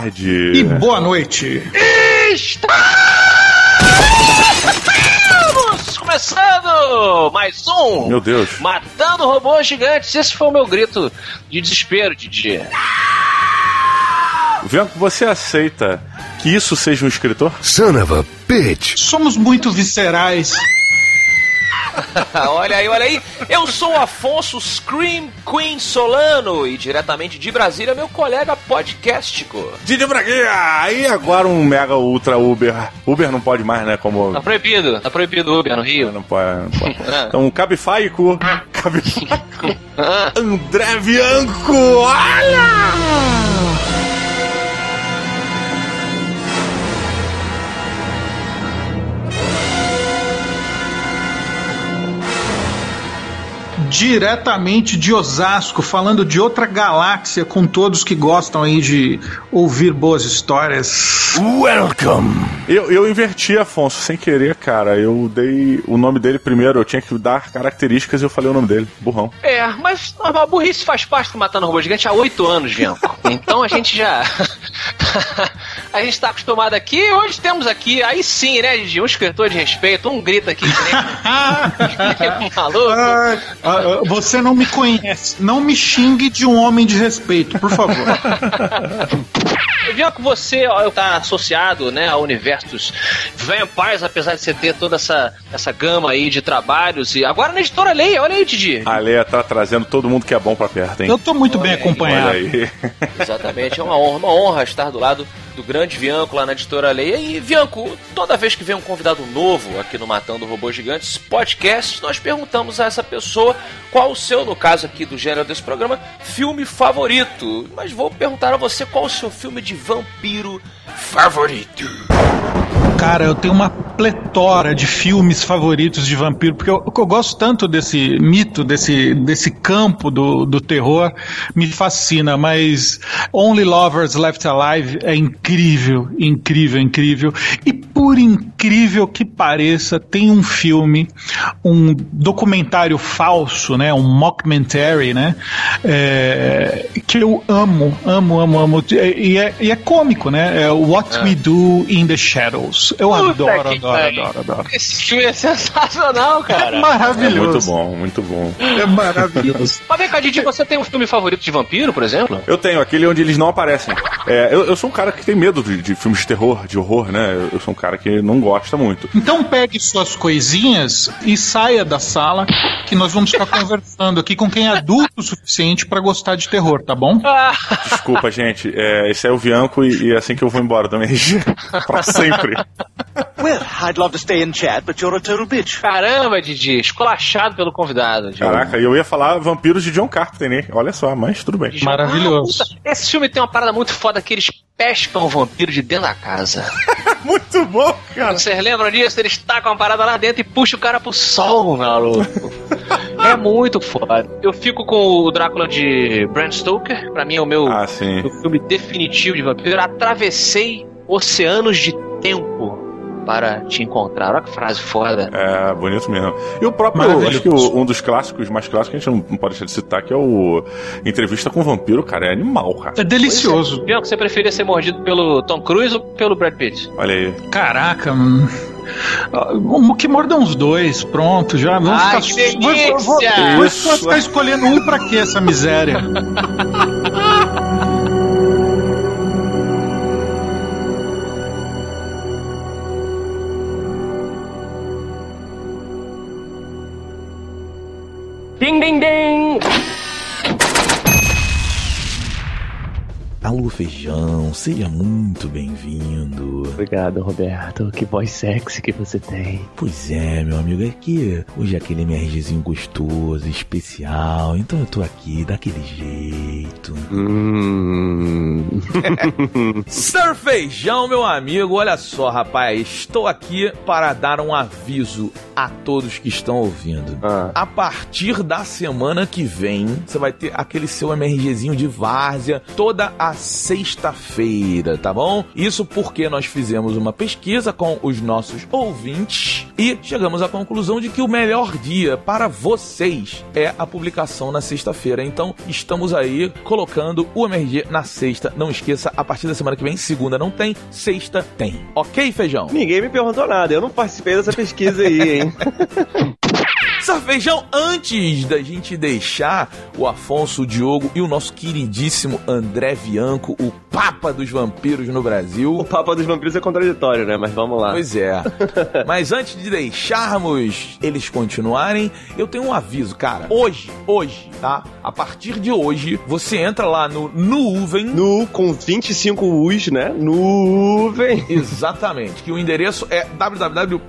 tarde! E boa noite! Estamos começando mais um Meu Deus. Matando Robôs Gigantes. Esse foi o meu grito de desespero, Didi. Bianco, você aceita que isso seja um escritor? Son of a bitch. Somos muito viscerais. olha aí, olha aí. Eu sou o Afonso Scream Queen Solano e diretamente de Brasília, meu colega podcastico. Didi Braguinha! E agora um mega ultra Uber. Uber não pode mais, né? Como. Tá proibido, tá proibido Uber no Rio. Não pode, não pode. Então, Cabifaico. Cabifaico. André Bianco! Olha! Diretamente de Osasco, falando de outra galáxia, com todos que gostam aí de ouvir boas histórias. Welcome. Eu, eu inverti, Afonso, sem querer, cara. Eu dei o nome dele primeiro, eu tinha que dar características e eu falei o nome dele. Burrão. É, mas a burrice faz parte do Matando Robô Gigante há oito anos, Bianco. Então a gente já. a gente tá acostumado aqui. Hoje temos aqui, aí sim, né, Gigi? Um escritor de respeito, um grita aqui. Né? maluco. Ah, você não me conhece. Não me xingue de um homem de respeito, por favor. Bianco, você ó, tá associado né, ao universo dos Vampires, apesar de você ter toda essa, essa gama aí de trabalhos. E agora na editora Leia, olha aí, Didi. A Leia tá trazendo todo mundo que é bom pra perto, hein? Eu tô muito Olha bem aí, acompanhado. Olha aí. Exatamente, é uma honra, uma honra estar do lado do grande Vianco lá na editora Leia. E Vianco, toda vez que vem um convidado novo aqui no Matando Robôs Gigantes podcast, nós perguntamos a essa pessoa qual o seu, no caso aqui do gênero desse programa, filme favorito. Mas vou perguntar a você qual o seu filme de vampiro favorito. Cara, eu tenho uma pletora de filmes favoritos de vampiro, porque eu, eu gosto tanto desse mito, desse, desse campo do, do terror, me fascina, mas Only Lovers Left Alive é incrível, incrível, incrível. E por incrível que pareça, tem um filme, um documentário falso, né, um mockumentary, né, é, que eu amo, amo, amo, amo, e é, e é cômico, né, é What We Do in the Shadows. Eu Puta adoro, adoro, pariu. adoro, adoro. Esse filme é sensacional, cara. É É maravilhoso. muito bom, muito bom. É maravilhoso. Mas vem cá, Didi, você tem um filme favorito de vampiro, por exemplo? Eu tenho aquele onde eles não aparecem. É, eu, eu sou um cara que tem medo de, de filmes de terror, de horror, né? Eu, eu sou um cara que não gosta muito. Então pegue suas coisinhas e saia da sala, que nós vamos ficar conversando aqui com quem é adulto o suficiente pra gostar de terror, tá bom? Ah, Desculpa, gente. É, esse é o Bianco e, e é assim que eu vou embora também. pra sempre. Well, I'd love to stay and chat, but you're a total bitch. caramba, Didi, esculachado pelo convidado. Didi. Caraca, e eu ia falar Vampiros de John Carpenter, né? Olha só, mas tudo bem. Maravilhoso. Ah, puta, esse filme tem uma parada muito foda que eles pescam o vampiro de dentro da casa. Muito bom, cara. Vocês lembram disso? Eles tacam a parada lá dentro e puxam o cara pro sol, maluco. É muito foda. Eu fico com o Drácula de Bram Stoker. Pra mim é o meu, Ah, meu filme definitivo de vampiro. Atravessei oceanos de tempo para te encontrar. Olha que frase foda. É, bonito mesmo. E o próprio, acho que o- um dos clássicos, mais clássicos, que a gente não, pode deixar de citar, que é o Entrevista com o Vampiro, cara, é animal, cara. É delicioso. Bianco, você preferia ser mordido pelo Tom Cruise ou pelo Brad Pitt? Olha aí. Caraca, hum. Ah, que morda uns dois, pronto, já vamos Ai, ficar. que vou- vou- vou- delícia! vou Isso. ficar escolhendo um pra quê essa miséria? Ding, ding, ding! Alô, feijão, seja muito bem-vindo. Obrigado, Roberto. Que voz sexy que você tem. Pois é, meu amigo, é que hoje é aquele MRGzinho gostoso, especial, então eu tô aqui daquele jeito. Hum. Sir Feijão, meu amigo, olha só, rapaz, estou aqui para dar um aviso a todos que estão ouvindo. Ah. A partir da semana que vem, você vai ter aquele seu MRGzinho de várzea toda a sexta-feira, tá bom? Isso porque nós fizemos uma pesquisa com os nossos ouvintes e chegamos à conclusão de que o melhor dia para vocês é a publicação na sexta-feira. Então, estamos aí colocando o MRG na sexta. Não esqueça, a partir da semana que vem, segunda não tem, sexta tem. Ok, feijão? Ninguém me perguntou nada, eu não participei dessa pesquisa aí, hein? Feijão, antes da gente deixar o Afonso, o Diogo e o nosso queridíssimo André Bianco, o Papa dos Vampiros no Brasil. O Papa dos Vampiros é contraditório, né? Mas vamos lá. Pois é. Mas antes de deixarmos eles continuarem, eu tenho um aviso, cara. Hoje, hoje, tá? A partir de hoje, você entra lá no Nuvem. Nu, com 25 U's, né? Nuvem. Exatamente. Que o endereço é www.nuvem.com.br.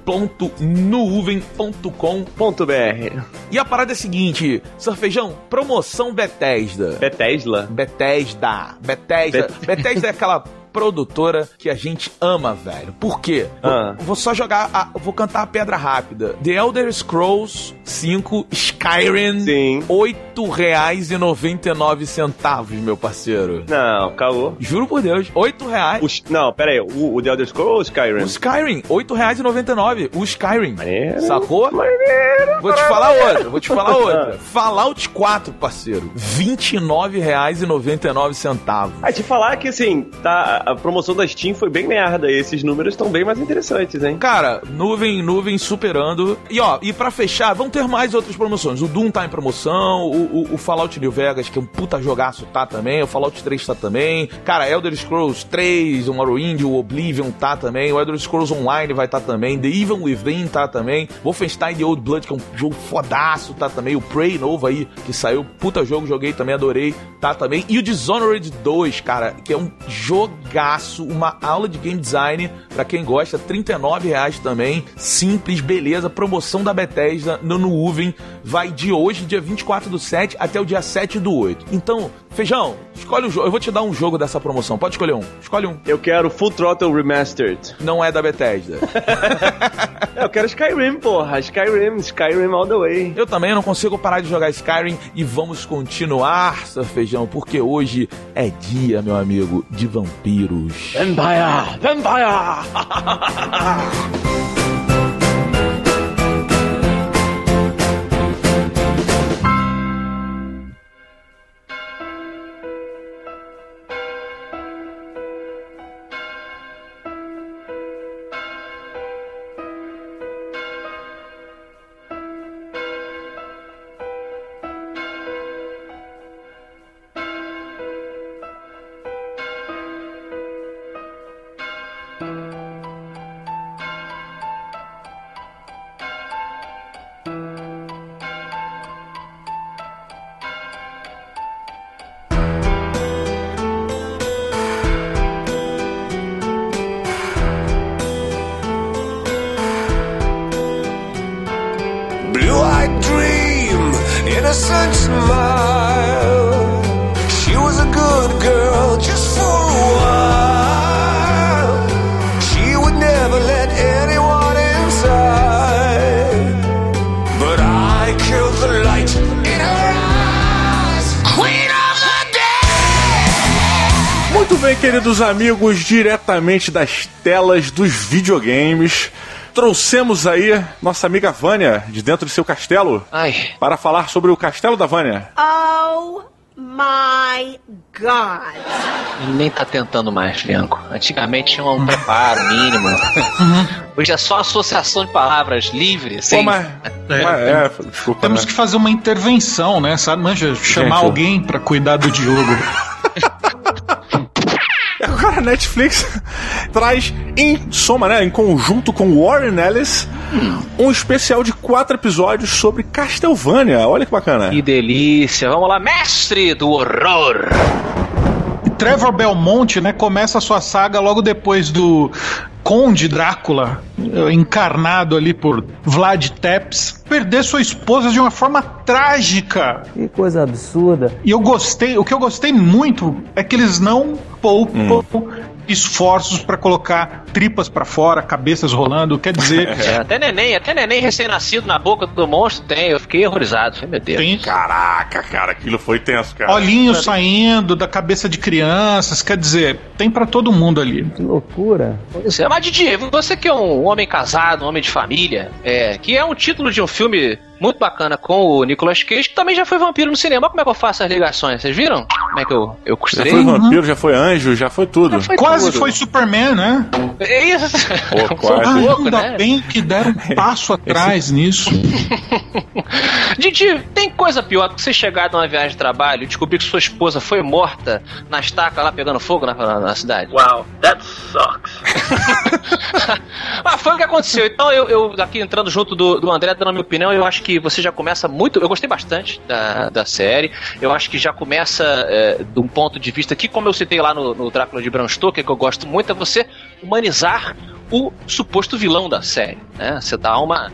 E a parada é a seguinte, Surfejão, promoção Bethesda. Bethesda? Bethesda. Bethesda. Bethesda é aquela produtora que a gente ama, velho. Por quê? Ah. Vou, vou só jogar, a- vou cantar a pedra rápida. The Elder Scrolls 5 Skyrim. Sim. Nove centavos, meu parceiro. Não, caô. Juro por Deus, reais. Os- não, pera aí. O, o The Elder Scrolls ou o Skyrim? O Skyrim, e nove. O Skyrim. Maneiro. Sacou? Maneiro. Vou te falar outra, vou te falar outra. Fallout 4, parceiro. R$ 29,99 centavos. Ah, te falar que, assim, tá, a promoção da Steam foi bem merda. E esses números estão bem mais interessantes, hein? Cara, nuvem, nuvem superando. E ó, e pra fechar, vão ter mais outras promoções. O Doom tá em promoção, o, o, o Fallout New Vegas, que é um puta jogaço, tá também. O Fallout 3 tá também. Cara, Elder Scrolls 3, o Morrowind, o Oblivion tá também. O Elder Scrolls Online vai tá também. The Even Within tá também. Wolfenstein The Old Blood, que é um jogo fodaço, tá também. O Prey novo aí, que saiu. Puta jogo, joguei também, adorei. Tá também. E o Dishonored 2, cara, que é um jogaço, uma aula de game design pra quem gosta, 39 reais também. Simples, beleza. Promoção da Bethesda no Nuvem vai de hoje, dia 24 do 7, até o dia 7 do 8. Então, Feijão, escolhe o jogo. Eu vou te dar um jogo dessa promoção. Pode escolher um. Escolhe um. Eu quero Full Throttle Remastered. Não é da Bethesda. Eu quero Skyrim, porra. Skyrim, Skyrim all the way. Eu também não consigo parar de jogar Skyrim e vamos continuar, seu feijão, porque hoje é dia, meu amigo, de vampiros. Vampire! Vampire! innocent smile. She was a good girl just for a while. She would never let anyone inside. But I killed the light. Muito bem, queridos amigos, diretamente das telas dos videogames, trouxemos aí nossa amiga Vânia de dentro de seu castelo Ai, para falar sobre o castelo da Vânia. Oh my god. Ele nem tá tentando mais, Bianco. Antigamente tinha um preparo mínimo. Hoje é só associação de palavras livre, Pô, sem. mas, mas é, desculpa. Temos né? que fazer uma intervenção, né? Sabe, manja, chamar Gente, eu- alguém pra cuidar do Diogo. Netflix traz em soma, né, em conjunto com Warren Ellis, um especial de quatro episódios sobre Castlevania. Olha que bacana. Que delícia. Vamos lá, mestre do horror. Trevor Belmonte, né, começa a sua saga logo depois do Conde Drácula, eh, encarnado ali por Vlad Tepes, perder sua esposa de uma forma trágica. Que coisa absurda. E eu gostei, o que eu gostei muito é que eles não poupam esforços pra colocar tripas pra fora, cabeças rolando. Quer dizer, É, até neném, até neném recém-nascido na boca do monstro tem. Eu fiquei horrorizado. Meu Deus. tem Caraca, cara, aquilo foi tenso, cara. olhinhos saindo da cabeça de crianças. Quer dizer, tem pra todo mundo ali. Pois é, mas Didi, você que é um homem casado, um homem de família, é, que é um título de um filme muito bacana com o Nicolas Cage, que também já foi vampiro no cinema. Como é que eu faço as ligações? Vocês viram? Como é que eu, eu Já costurei? foi vampiro, já foi anjo, já foi tudo. Já foi Quase tudo. foi Superman, né? É isso. Pô, quase. Ah, ainda né? bem que deram um passo atrás nisso. Didi, tem coisa pior do que você chegar numa viagem de trabalho e descobrir que sua esposa foi morta na estaca lá pegando fogo na, na, na cidade? Wow, that sucks. Mas foi o que aconteceu. Então, eu, eu aqui entrando junto do, do André, dando a minha opinião, eu acho que você já começa muito. Eu gostei bastante da, da série. Eu acho que já começa é, de um ponto de vista que, como eu citei lá no, no Drácula de Bram Stoker, que eu gosto muito, é você humanizar o suposto vilão da série. Né? Você dá uma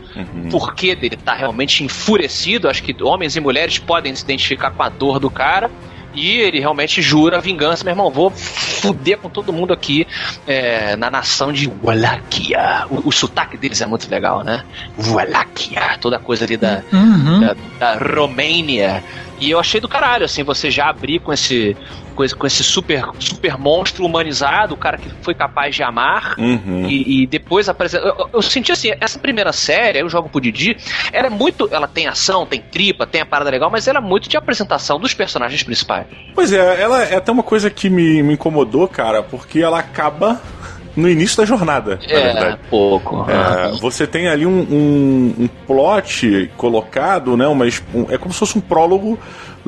porquê dele estar realmente enfurecido. Acho que homens e mulheres podem se identificar com a dor do cara. E ele realmente jura vingança, meu irmão. Vou fuder com todo mundo aqui é, na nação de Wallachia. O, o sotaque deles é muito legal, né? Wallachia, toda coisa ali da, Uhum. da, da Romênia. E eu achei do caralho, assim, você já abrir com esse, com esse, com esse super, super monstro humanizado, o cara que foi capaz de amar. Uhum. E, e depois apresenta. Eu, eu- senti assim, essa primeira série, eu jogo pro Didi, ela é muito. Ela tem ação, tem tripa, tem a parada legal, mas ela é muito de apresentação dos personagens principais. Pois é, ela é até uma coisa que me, me incomodou, cara, porque ela acaba no início da jornada, na é, verdade. pouco. É, você tem ali um, um, um plot colocado, né? Uma, um- é como se fosse um prólogo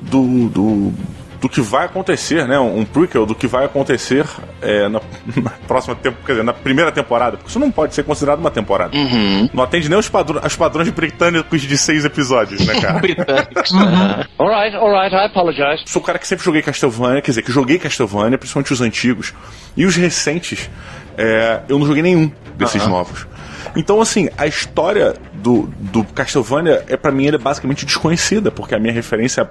do, do, do que vai acontecer, né? Um prequel do que vai acontecer é, na, na próxima tempo, quer dizer, na primeira temporada. Porque isso não pode ser considerado uma temporada. Uhum. Não atende nem os, padrões os padrões britânicos de seis episódios, né, cara? Britânicos. Alright, alright, I apologize. sou o cara que sempre joguei Castlevania, quer dizer, que joguei Castlevania, principalmente os antigos. E os recentes, é, eu não joguei nenhum desses novos. Então, assim, a história do, do Castlevania, é para mim, ele é basicamente desconhecida, porque a minha referência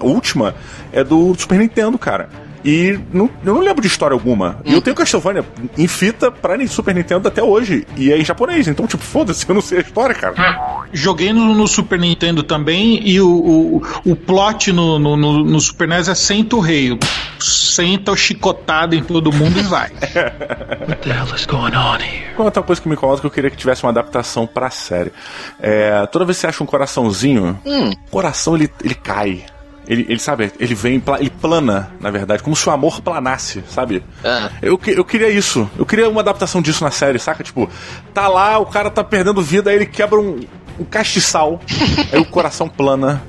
última é do Super Nintendo, cara. E não, eu não lembro de história alguma. E eu tenho Castlevania em fita pra Super Nintendo até hoje. E é em japonês. Então, tipo, foda-se, eu não sei a história, cara. Joguei no, no Super Nintendo também e o, o, o plot no, no, no- Super NES é senta o rei. Senta o chicotado em todo mundo e vai. What the hell is going on here? Outra coisa que me incomoda é que eu queria que tivesse uma adaptação pra série. É, toda vez que você acha um coraçãozinho, o coração ele, ele cai. Ele, ele, sabe, ele vem, ele plana, na verdade, como se o amor planasse, sabe? Ah. Eu, que- eu queria isso. Eu queria uma adaptação disso na série, saca? Tipo, tá lá, o cara tá perdendo vida, aí ele quebra um, um castiçal, aí o coração plana.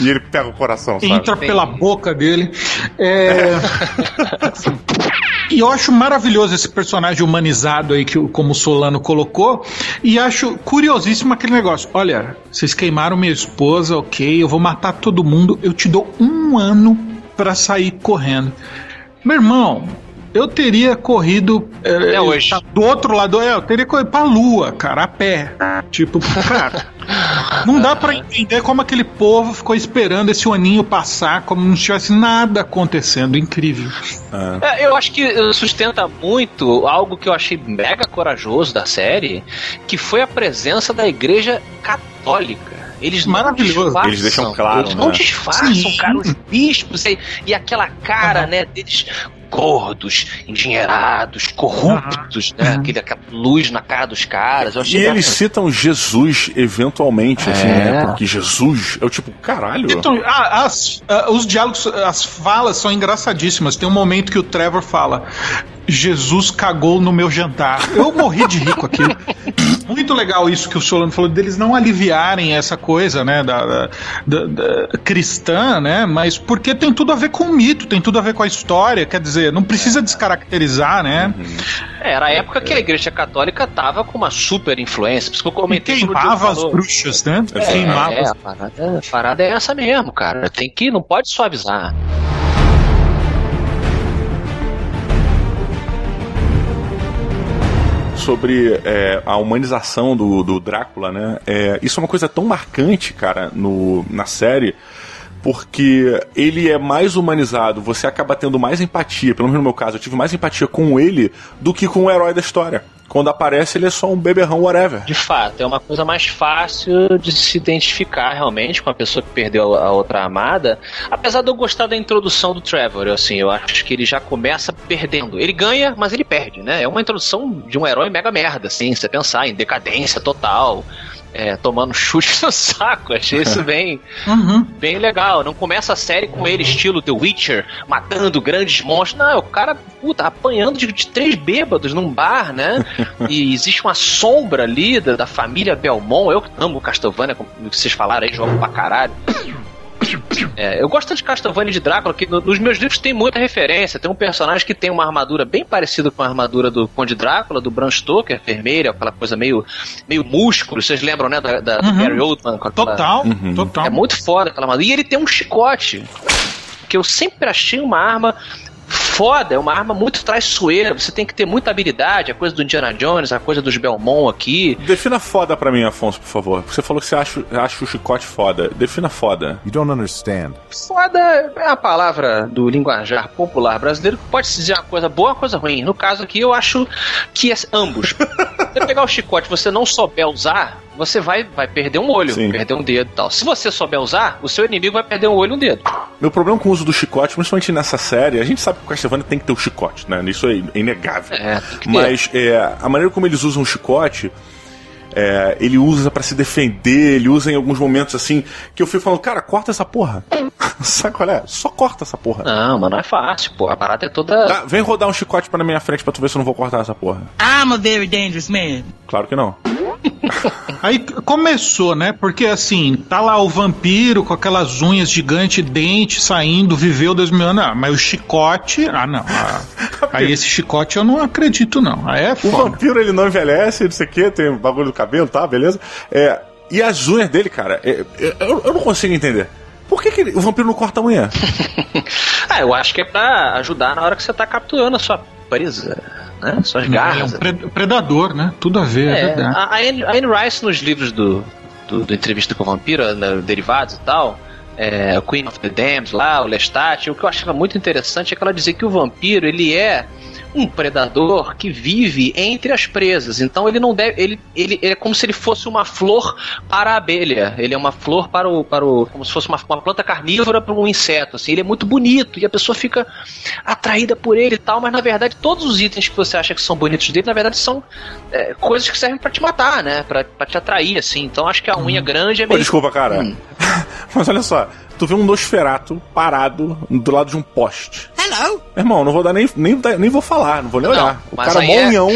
E ele pega o coração, sabe? Entra pela boca dele. É... E eu acho maravilhoso esse personagem humanizado aí que o- como o Solano colocou. E acho curiosíssimo aquele negócio. Olha, vocês queimaram minha esposa, ok, eu vou matar todo mundo. Eu te dou um ano pra sair correndo. Meu irmão, eu teria corrido. é, Até hoje. tá do outro lado, é, eu teria corrido pra lua, cara, a pé. Tipo, cara. Não dá pra entender como aquele povo ficou esperando esse aninho passar, como não tivesse nada acontecendo. Incrível. É, eu acho que eh, sustenta muito algo que eu achei mega corajoso da série, que foi a presença da igreja católica. Eles não Maravilhoso. disfarçam. Eles deixam claro, Eles não né? disfarçam, Sim. cara, os bispos e, e aquela cara, né, deles gordos, endinheirados, corruptos, né, aquele, aquela luz na cara dos caras. Eu E eles citam Jesus eventualmente, assim, É. né? Porque Jesus é o tipo, caralho. Então, as- os diálogos, as falas são engraçadíssimas. Tem um momento que o Trevor fala: Jesus cagou no meu jantar. Eu morri de rico aqui. Muito legal isso que o Solano falou, deles não aliviarem essa coisa, né, da, da- da- da cristã, né, mas porque tem tudo a ver com o mito, tem tudo a ver com a história, quer dizer, não precisa descaracterizar, né? É, era a época que a igreja católica tava com uma super influência. Por isso que eu E comentei Diogo queimava as bruxas, né? É, queimava É, a parada, a parada é essa mesmo, cara. Tem que, não pode suavizar. Sobre é, a humanização do, do Drácula, né? É, isso é uma coisa tão marcante, cara, no, na série. porque ele é mais humanizado, você acaba tendo mais empatia, pelo menos no meu caso, eu tive mais empatia com ele do que com o herói da história. Quando aparece, ele é só um beberrão, whatever. De fato, é uma coisa mais fácil de se identificar realmente com a pessoa que perdeu a outra amada. Apesar de eu gostar da introdução do Trevor, assim, eu acho que ele já começa perdendo. Ele ganha, mas ele perde, né? É uma introdução de um herói mega merda, assim, você pensar em decadência total é, tomando chute no saco. Achei isso bem, Uhum. bem legal. Não começa a série com ele, estilo The Witcher, matando grandes monstros. Não, é o cara, puta, apanhando de, de três bêbados num bar, né? E existe uma sombra ali da, da família Belmont. Eu que amo Castlevania, como vocês falaram aí, jogo pra caralho. É, eu gosto de Castlevania e de Drácula, que no- nos meus livros tem muita referência. Tem um personagem que tem uma armadura bem parecida com a armadura do Conde Drácula, do Bram Stoker, vermelha, aquela coisa meio, meio músculo. Vocês lembram, né? Da, da- do Uhum. Gary Oldman. Com aquela- Total, total. É muito foda aquela armadura. E ele tem um chicote, que eu sempre achei uma arma foda, é uma arma muito traiçoeira. Você tem que ter muita habilidade, a coisa do Indiana Jones, a coisa dos Belmont aqui. Defina foda pra mim, Afonso, por favor. Você falou que você acha, acha o chicote foda. Defina foda. You don't understand. Foda é a palavra do linguajar popular brasileiro que pode se dizer uma coisa boa ou uma coisa ruim. No caso aqui, eu acho que é ambos. você pegar o chicote e você não souber usar, você vai, vai perder um olho, Sim. perder um dedo e tal. Se você souber usar, o seu inimigo vai perder um olho e um dedo. Meu problema com o uso do chicote, principalmente nessa série, a gente sabe que o Castlevania tem que ter o chicote, né? Isso é inegável. É. Mas é, a maneira como eles usam o chicote, é, ele usa pra se defender, ele usa em alguns momentos assim, que eu fico falando, cara, corta essa porra. Sabe qual é? Só corta essa porra. Não, mas não é fácil, pô. A parada é toda. Tá, vem rodar um chicote pra na minha frente pra tu ver se eu não vou cortar essa porra. I'm a very dangerous man. Claro que não. Aí começou, né? Porque assim, tá lá o vampiro com aquelas unhas gigantes, dente saindo, viveu dois mil anos. Ah, mas o chicote. Ah, não. Ah, aí esse chicote eu não acredito, não. Aí é O foda. vampiro ele não envelhece, não sei o que, tem bagulho do cabelo, tá, beleza? É, e as unhas dele, cara, é- é- eu, eu não consigo entender. Por que, que ele- o vampiro não corta a unha? Ah, eu acho que é pra ajudar na hora que você tá capturando a sua presa, né? Suas Ele é garras. um pre- predador, né? Tudo a ver, é, É, verdade. a, a Anne, a Anne Rice nos livros do, do, do Entrevista com o Vampiro, né, derivados e tal, é, Queen of the Damned lá, o Lestat, o que eu achava muito interessante é que ela dizia que o vampiro, ele é um predador que vive entre as presas. Então ele não deve. Ele, ele, ele é como se ele fosse uma flor para a abelha. Ele é uma flor para o. Para o como se fosse uma, uma planta carnívora para um inseto. Assim. Ele é muito bonito e a pessoa fica atraída por ele e tal, mas na verdade todos os itens que você acha que são bonitos dele, na verdade são é, coisas que servem para te matar, né? Pra, pra te atrair, assim. Então acho que a unha grande é meio. desculpa, cara. Mas olha só, tu vê um Nosferato parado do lado de um poste. Hello. Irmão, não vou dar nem, nem, nem vou falar, não vou nem Não, olhar. O cara aí é- monhão,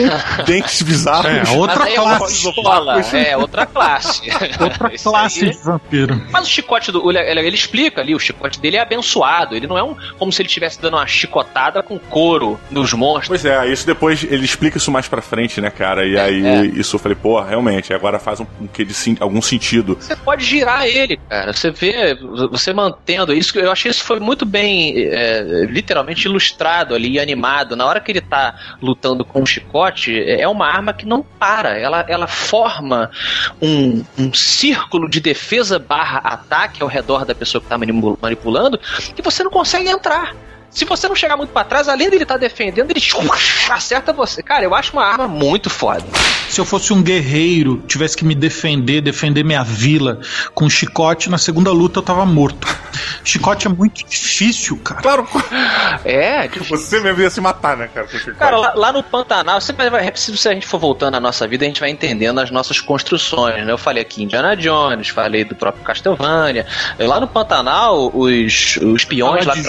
dentes bizarros. É, outra Mas aí é uma classe. escola, é outra classe. Outra classe aí- de vampiro. Mas o chicote do. Ele, ele- explica ali, o chicote dele é abençoado. Ele não é um, como se ele estivesse dando uma chicotada com couro nos monstros. Pois é, isso depois ele explica isso mais pra frente, né, cara? E aí é. isso eu falei, pô, realmente, agora faz um, um que de algum sentido. Você pode girar ele, cara. Você vê, você mantendo isso. Eu achei isso foi muito bem, é, literalmente ilustrado ali, animado. Na hora que ele tá lutando com o chicote, é uma arma que não para. Ela, ela forma um, um círculo de defesa barra ataque ao redor da pessoa que tá manipu- manipulando que você não consegue entrar. Se você não chegar muito pra trás, além dele estar defendendo, ele acerta você. Cara, eu acho uma arma muito foda. Se eu fosse um guerreiro, tivesse que me defender, defender minha vila com chicote, na segunda luta eu tava morto. Chicote é muito difícil, cara. Claro, É, você mesmo ia se matar, né, cara? Cara, lá, lá no Pantanal, sempre vai, se se a gente for voltando à nossa vida, a gente vai entendendo as nossas construções, né? Eu falei aqui Indiana Jones, falei do próprio Castlevania. Lá no Pantanal, os, os peões lá Fala que de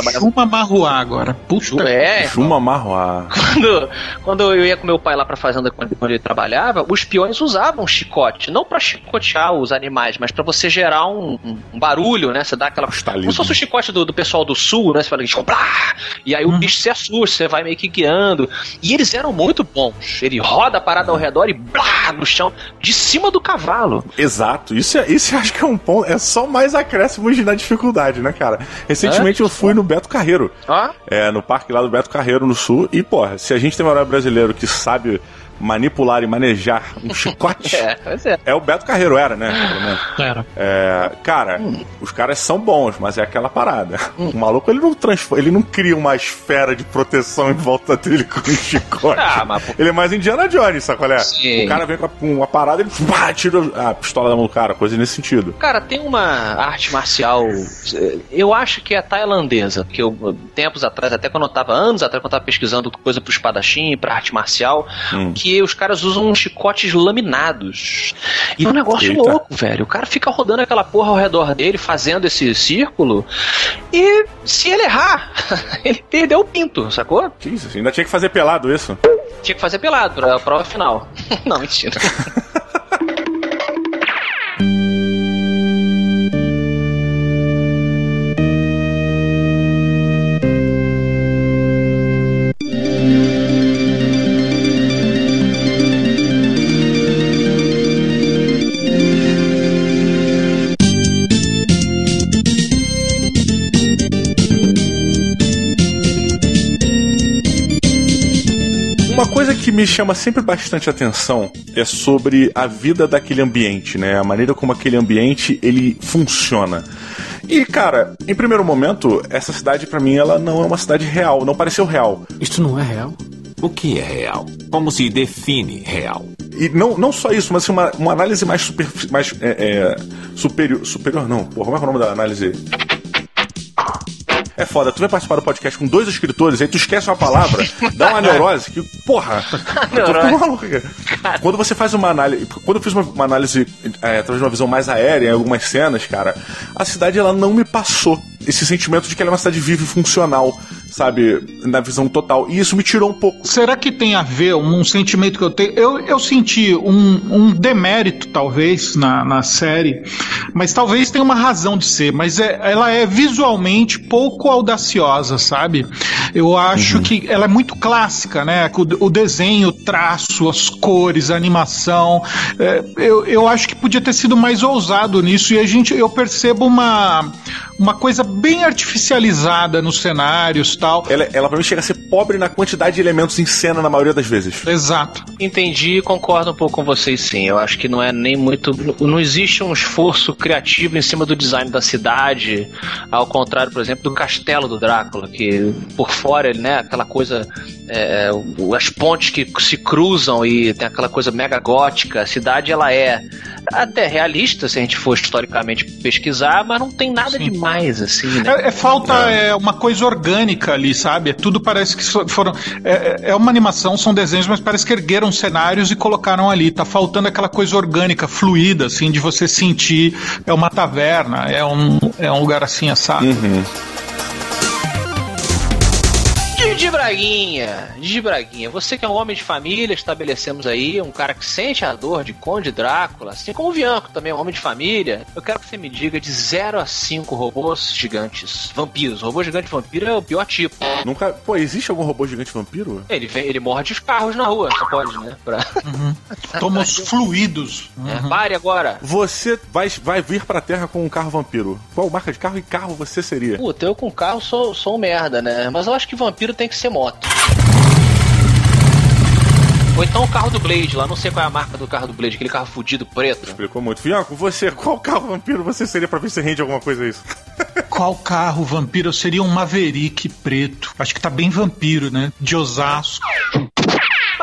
Marruá agora. Puta. É, Juma Marroá. quando, quando eu ia com meu pai lá pra fazenda quando, quando ele trabalhava, os peões usavam chicote, não pra chicotear os animais, mas pra você gerar um, um- um barulho, né? Você dá aquela. Como se fosse o chicote do, do pessoal do sul, né? Você fala, "Blá!" e aí o bicho se assusta, você vai meio que guiando. E eles eram muito bons. Ele roda a parada ao redor e blá no chão, de cima do cavalo. Exato, isso, é, isso eu acho que é um ponto. É só mais acréscimos na dificuldade, né, cara? Recentemente eu fui no Beto Carreiro. É, no parque lá do Beto Carreiro, no sul. E, porra, se a gente tem um herói brasileiro que sabe manipular e manejar um chicote. É, pois é. É o Beto Carreiro, era, né? Pelo menos. Era. É, cara, os caras são bons, mas é aquela parada. O maluco ele não transforma, ele não cria uma esfera de proteção em volta dele com um chicote. Ah, mas Ele é mais Indiana Jones, sabe qual é? Sim. O cara vem com uma parada e ele pá, tira a pistola da mão do cara, coisa nesse sentido. Cara, tem uma arte marcial, eu acho que é tailandesa, que eu, tempos atrás, até quando eu tava, anos atrás, quando eu tava pesquisando coisa pro espadachim, pra arte marcial, Hum. que os caras usam uns chicotes laminados. E é um negócio Eita. louco, velho. O cara fica rodando aquela porra ao redor dele, fazendo esse círculo, e se ele errar, ele perdeu o pinto, sacou? Jesus, ainda tinha que fazer pelado isso. Tinha que fazer pelado pra prova final. Não, mentira. me chama sempre bastante atenção é sobre a vida daquele ambiente, né? A maneira como aquele ambiente ele funciona. E cara, em primeiro momento, essa cidade pra mim ela não é uma cidade real, não pareceu real. Isto não é real? O que é real? Como se define real? E não, não só isso, mas assim, uma, uma análise mais, super, mais é, é, superior. Superior não, porra, como é é o nome da análise? É foda, tu vai participar do podcast com dois escritores, aí tu esquece uma palavra, dá uma neurose, que, porra, eu tô ficando maluco, cara. Quando você faz uma análise. Quando eu fiz uma, uma análise é, através de uma visão mais aérea em algumas cenas, cara, a cidade ela não me passou esse sentimento de que ela é uma cidade viva e funcional, sabe? Na visão total. E isso me tirou um pouco. Será que tem a ver um, um sentimento que eu tenho? Eu, eu senti um, um demérito, talvez, na, na série, mas talvez tenha uma razão de ser, mas é- ela é visualmente pouco audaciosa, sabe? Eu acho que ela é muito clássica, né? O, o desenho, o traço, as cores, a animação. é, eu, eu acho que podia ter sido mais ousado nisso, e a gente, eu percebo uma, uma coisa bem artificializada nos cenários tal. Ela, ela pra mim chega a ser pobre na quantidade de elementos em cena na maioria das vezes. Exato. Entendi e concordo um pouco com vocês sim. Eu acho que não é nem muito. Não existe um esforço criativo em cima do design da cidade, ao contrário, por exemplo, do castelo do Drácula, que por fora, ele, né, aquela coisa. é, o- as pontes que se cruzam e tem aquela coisa mega gótica. A cidade ela é até realista, se a gente for historicamente pesquisar, mas não tem nada demais, assim, né? É, é falta é, uma coisa orgânica ali, sabe? É Tudo parece que foram. É, é uma animação, são desenhos, mas parece que ergueram cenários e colocaram ali. Tá faltando aquela coisa orgânica, fluida, assim, de você sentir. É uma taverna, é um, é um lugar assim, assado. Didi Braguinha, Didi Braguinha, você que é um homem de família, estabelecemos aí, um cara que sente a dor de Conde Drácula, assim como o Bianco também é um homem de família, eu quero que você me diga de 0 a 5 robôs gigantes, vampiros. Robô gigante vampiro é o pior tipo. Nunca. Pô, existe algum robô gigante vampiro? Ele, vem, ele morde os carros na rua, só pode, né? Pra... Toma os fluidos. É, pare agora. Você vai, vai vir pra Terra com um carro vampiro. Qual marca de carro e carro você seria? Puta, eu com carro sou, sou um merda, né? Mas eu acho que vampiro tem que ser moto. Ou então o carro do Blade lá, não sei qual é a marca do carro do Blade, aquele carro fudido preto. Explicou muito. Fianco, você, qual carro vampiro você seria pra ver se rende alguma coisa a isso? Qual carro vampiro? Eu seria um Maverick preto. Acho que tá bem vampiro, né? De Osasco.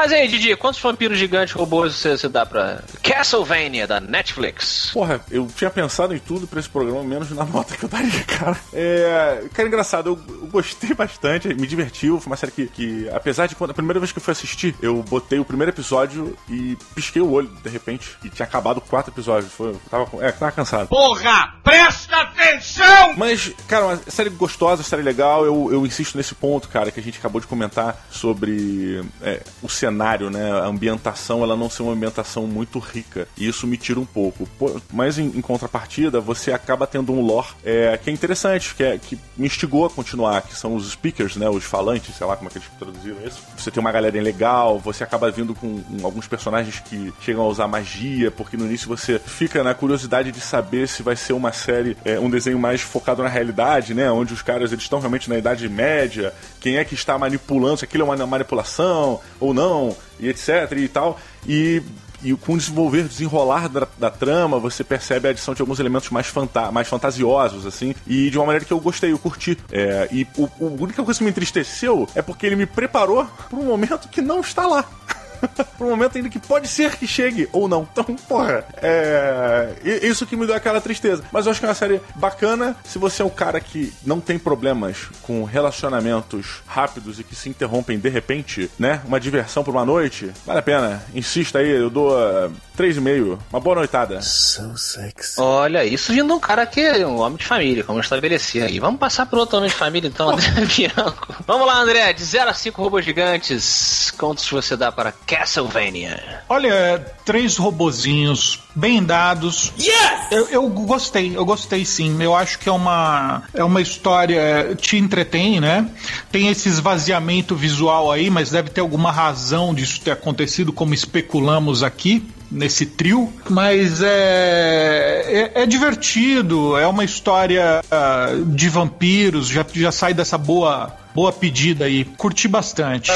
Mas aí, Didi, quantos vampiros gigantes robôs você, você dá pra Castlevania da Netflix? Porra, eu tinha pensado em tudo pra esse programa, menos na nota que eu daria, cara. É. Cara, engraçado, eu, eu gostei bastante, me divertiu. Foi uma série que, que, apesar de quando a primeira vez que eu fui assistir, eu botei o primeiro episódio e pisquei o olho, de repente, e tinha acabado quatro episódios. Foi, eu tava, é, tava cansado. Porra, presta atenção! Mas, cara, uma série gostosa, série legal. Eu, eu insisto nesse ponto, cara, que a gente acabou de comentar sobre é, o cenário, né? A ambientação, ela não ser uma ambientação muito rica. E isso me tira um pouco. Mas em, em contrapartida, você acaba tendo um lore é, que é interessante, que, é, que me instigou a continuar, que são os speakers, né? Os falantes, sei lá como é que eles traduziram isso. Você tem uma galerinha legal, você acaba vindo com, alguns personagens que chegam a usar magia, porque no início você fica na curiosidade de saber se vai ser uma série, é, um um desenho mais focado na realidade, né? Onde os caras eles estão realmente na Idade Média, quem é que está manipulando, se aquilo é uma manipulação ou não, e etc e tal. E e com o desenvolver, desenrolar da, da, trama, você percebe a adição de alguns elementos mais, fanta mais fantasiosos, assim, e de uma maneira que eu gostei, eu curti. É, e o, o, a única coisa que me entristeceu é porque ele me preparou para um momento que não está lá. por um momento ainda que pode ser que chegue ou não. Então, porra, é. Isso que me deu aquela tristeza. Mas eu acho que é uma série bacana. Se você é um cara que não tem problemas com relacionamentos rápidos e que se interrompem de repente, né? Uma diversão por uma noite, vale a pena. Insista aí, eu dou uh, 3,5. Uma boa noitada. So sexy. Olha, isso vindo de um cara que é um homem de família, como eu estabeleci aí. Vamos passar pro outro homem de família então, André Bianco. Vamos lá, André. De 0 a 5 robôs gigantes, quantos você dá para Castlevania? Olha, três robozinhos bem dados. Yes! Eu, eu, gostei, eu gostei sim. Eu acho que é uma, é uma história te entretém, né? Tem esse esvaziamento visual aí, mas deve ter alguma razão disso ter acontecido, como especulamos aqui nesse trio, mas é, é, é, divertido, é uma história uh, de vampiros, já, já sai dessa boa, boa pedida aí. Curti bastante.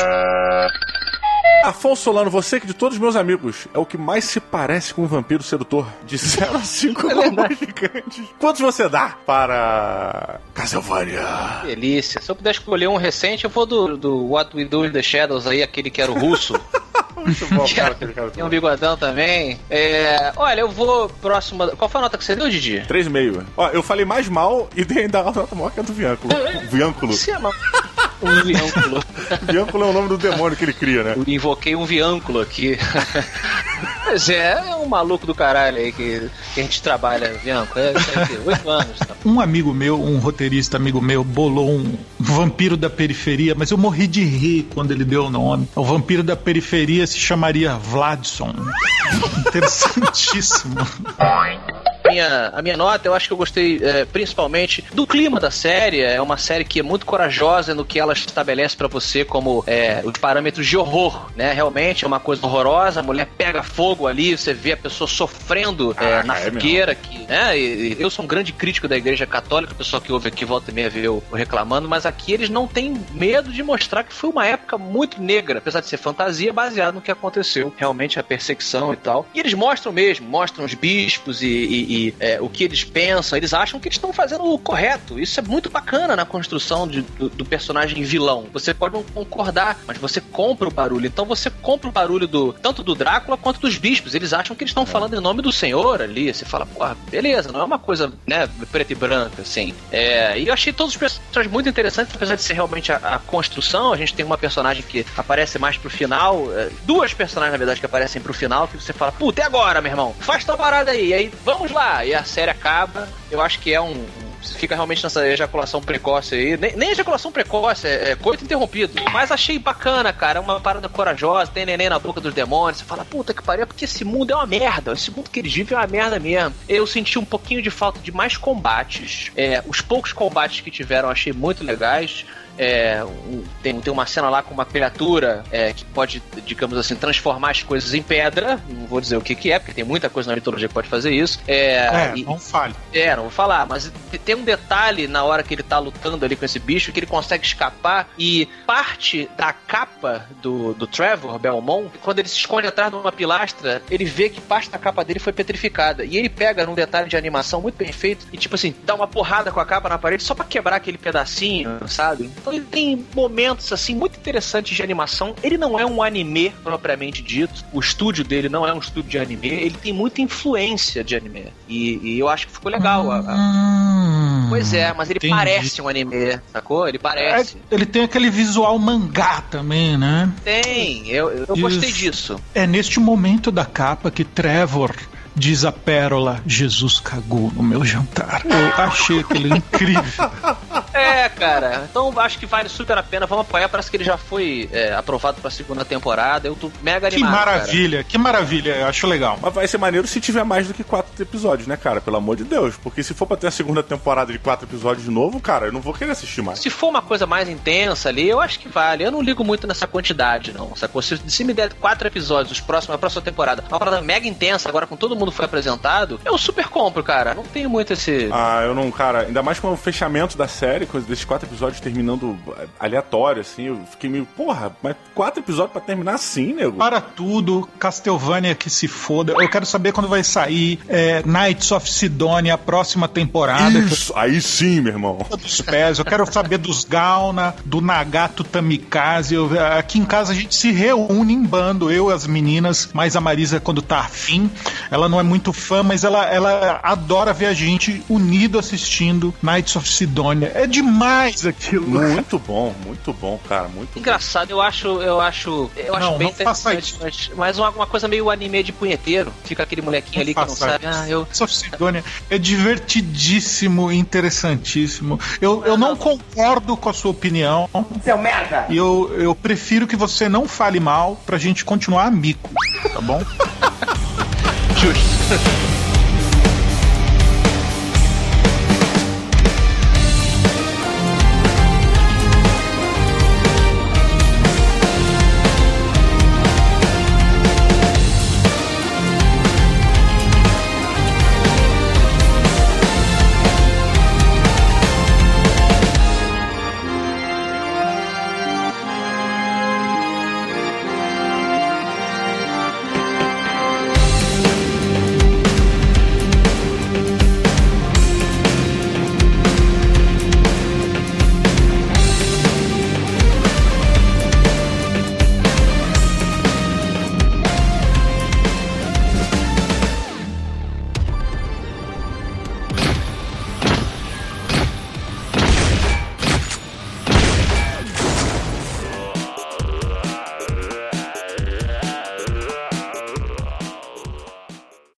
Afonso Solano, você que de todos os meus amigos é o que mais se parece com um vampiro sedutor. De 0 a 5 é gigantes. Quantos você dá para Castlevania? Delícia. Se eu puder escolher um recente, eu vou do, do What We Do in the Shadows aí, aquele que era o russo. Muito bom, cara, aquele cara. Tem um bigodão também. É, olha, eu vou próxima. Qual foi a nota que você deu, Didi? 3,5. Ó, eu falei mais mal e dei ainda a nota maior que a do Viânculo. Viânculo. Você é mal. Um viânculo. viânculo é o nome do demônio que ele cria, né? Eu invoquei um viânculo aqui. Mas é, é um maluco do caralho aí que, que a gente trabalha, Vianco. É, é oito anos. Tá? Um amigo meu, um roteirista amigo meu, bolou um vampiro da periferia, mas eu morri de rir quando ele deu o nome. O vampiro da periferia se chamaria Vladson. Interessantíssimo minha, a minha nota, eu acho que eu gostei é, principalmente do clima da série. É uma série que é muito corajosa no que ela estabelece para você como é, os parâmetros de horror, né? Realmente é uma coisa horrorosa, a mulher pega fogo ali, você vê a pessoa sofrendo é, ah, na é fogueira. Que, né? E, eu sou um grande crítico da igreja católica, o pessoal que ouve aqui volta e meia vê eu reclamando, mas aqui eles não têm medo de mostrar que foi uma época muito negra, apesar de ser fantasia, baseado no que aconteceu. Realmente a perseguição e tal. E eles mostram mesmo, mostram os bispos e, e e é, o que eles pensam, eles acham que eles estão fazendo o correto. Isso é muito bacana na construção de, do, do, personagem vilão. Você pode não concordar, mas você compra o barulho. Então você compra o barulho do tanto do Drácula quanto dos bispos. Eles acham que eles estão falando em nome do Senhor ali. Você fala, porra, beleza, não é uma coisa, né, preta e branca, assim. É, e eu achei todos os personagens muito interessantes, apesar de ser realmente a, a, construção. A gente tem uma personagem que aparece mais pro final, é, duas personagens, na verdade, que aparecem pro final, que você fala, puta, e agora, meu irmão? Faz tua parada aí. E aí, vamos lá e a série acaba. Eu acho que é um, fica realmente nessa ejaculação precoce aí. Nem, nem ejaculação precoce, é, é, coito interrompido. Mas achei bacana, cara. É uma parada corajosa, tem neném na boca dos demônios. Você fala, puta que pariu, porque esse mundo é uma merda. Esse mundo que eles vivem é uma merda mesmo. Eu senti um pouquinho de falta de mais combates. É, os poucos combates que tiveram achei muito legais. É, tem, tem uma cena lá com uma criatura é, que pode, digamos assim, transformar as coisas em pedra. Não vou dizer o que, que é, porque tem muita coisa na mitologia que pode fazer isso. É, é e, não fale. É, não vou falar, mas tem um detalhe na hora que ele tá lutando ali com esse bicho que ele consegue escapar e parte da capa do, do Trevor Belmont, quando ele se esconde atrás de uma pilastra, ele vê que parte da capa dele foi petrificada. E ele pega num detalhe de animação muito bem feito e, tipo assim, dá uma porrada com a capa na parede só para quebrar aquele pedacinho, sabe? Então ele tem momentos assim muito interessantes de animação. Ele não é um anime propriamente dito. O estúdio dele não é um estúdio de anime. Ele tem muita influência de anime. E, e eu acho que ficou legal. A, a... Hum, pois é, mas ele entendi. parece um anime, sacou? Ele parece. É, ele tem aquele visual mangá também, né? Tem, eu, eu gostei disso. É neste momento da capa que Trevor Diz a pérola, Jesus cagou no meu jantar. Eu achei aquele incrível. É, cara. Então acho que vale super a pena. Vamos apoiar. Parece que ele já foi é, aprovado pra segunda temporada. Eu tô mega animado. Que maravilha, cara. que maravilha. Eu acho legal. Mas vai ser maneiro se tiver mais do que quatro episódios, né, cara? Pelo amor de Deus. Porque se for pra ter a segunda temporada de quatro episódios de novo, cara, eu não vou querer assistir mais. Se for uma coisa mais intensa ali, eu acho que vale. Eu não ligo muito nessa quantidade, não. Sacou? Se, se me der quatro episódios, os próximos, a próxima temporada, uma parada mega intensa, agora com todo mundo foi apresentado, eu super compro, cara. Não tenho muito esse. Ah, eu não, cara, ainda mais com o fechamento da série, com desses quatro episódios terminando aleatório, assim, eu fiquei meio, porra, mas quatro episódios pra terminar assim, nego? Para tudo, Castlevania que se foda. Eu quero saber quando vai sair é, Knights of Sidonia, a próxima temporada. Isso, aí sim, meu irmão. Dos pés. Eu quero saber dos Gauna, do Nagato Tamikaze. Eu, aqui em casa a gente se reúne em bando, eu as meninas, mais a Marisa quando tá afim. Ela não é muito fã, mas ela, ela adora ver a gente unido assistindo Knights of Sidonia. É demais aquilo. Muito bom, muito bom, cara, muito Engraçado, eu acho, eu acho, eu acho Não, bem não interessante, mas, mas uma, uma coisa meio anime de punheteiro. Fica aquele molequinho ali que não sabe. Ah, eu. Of Sidonia é divertidíssimo, interessantíssimo. Eu, eu não concordo com a sua opinião. Seu merda! E eu, eu prefiro que você não fale mal pra gente continuar amigo, tá bom? Justo.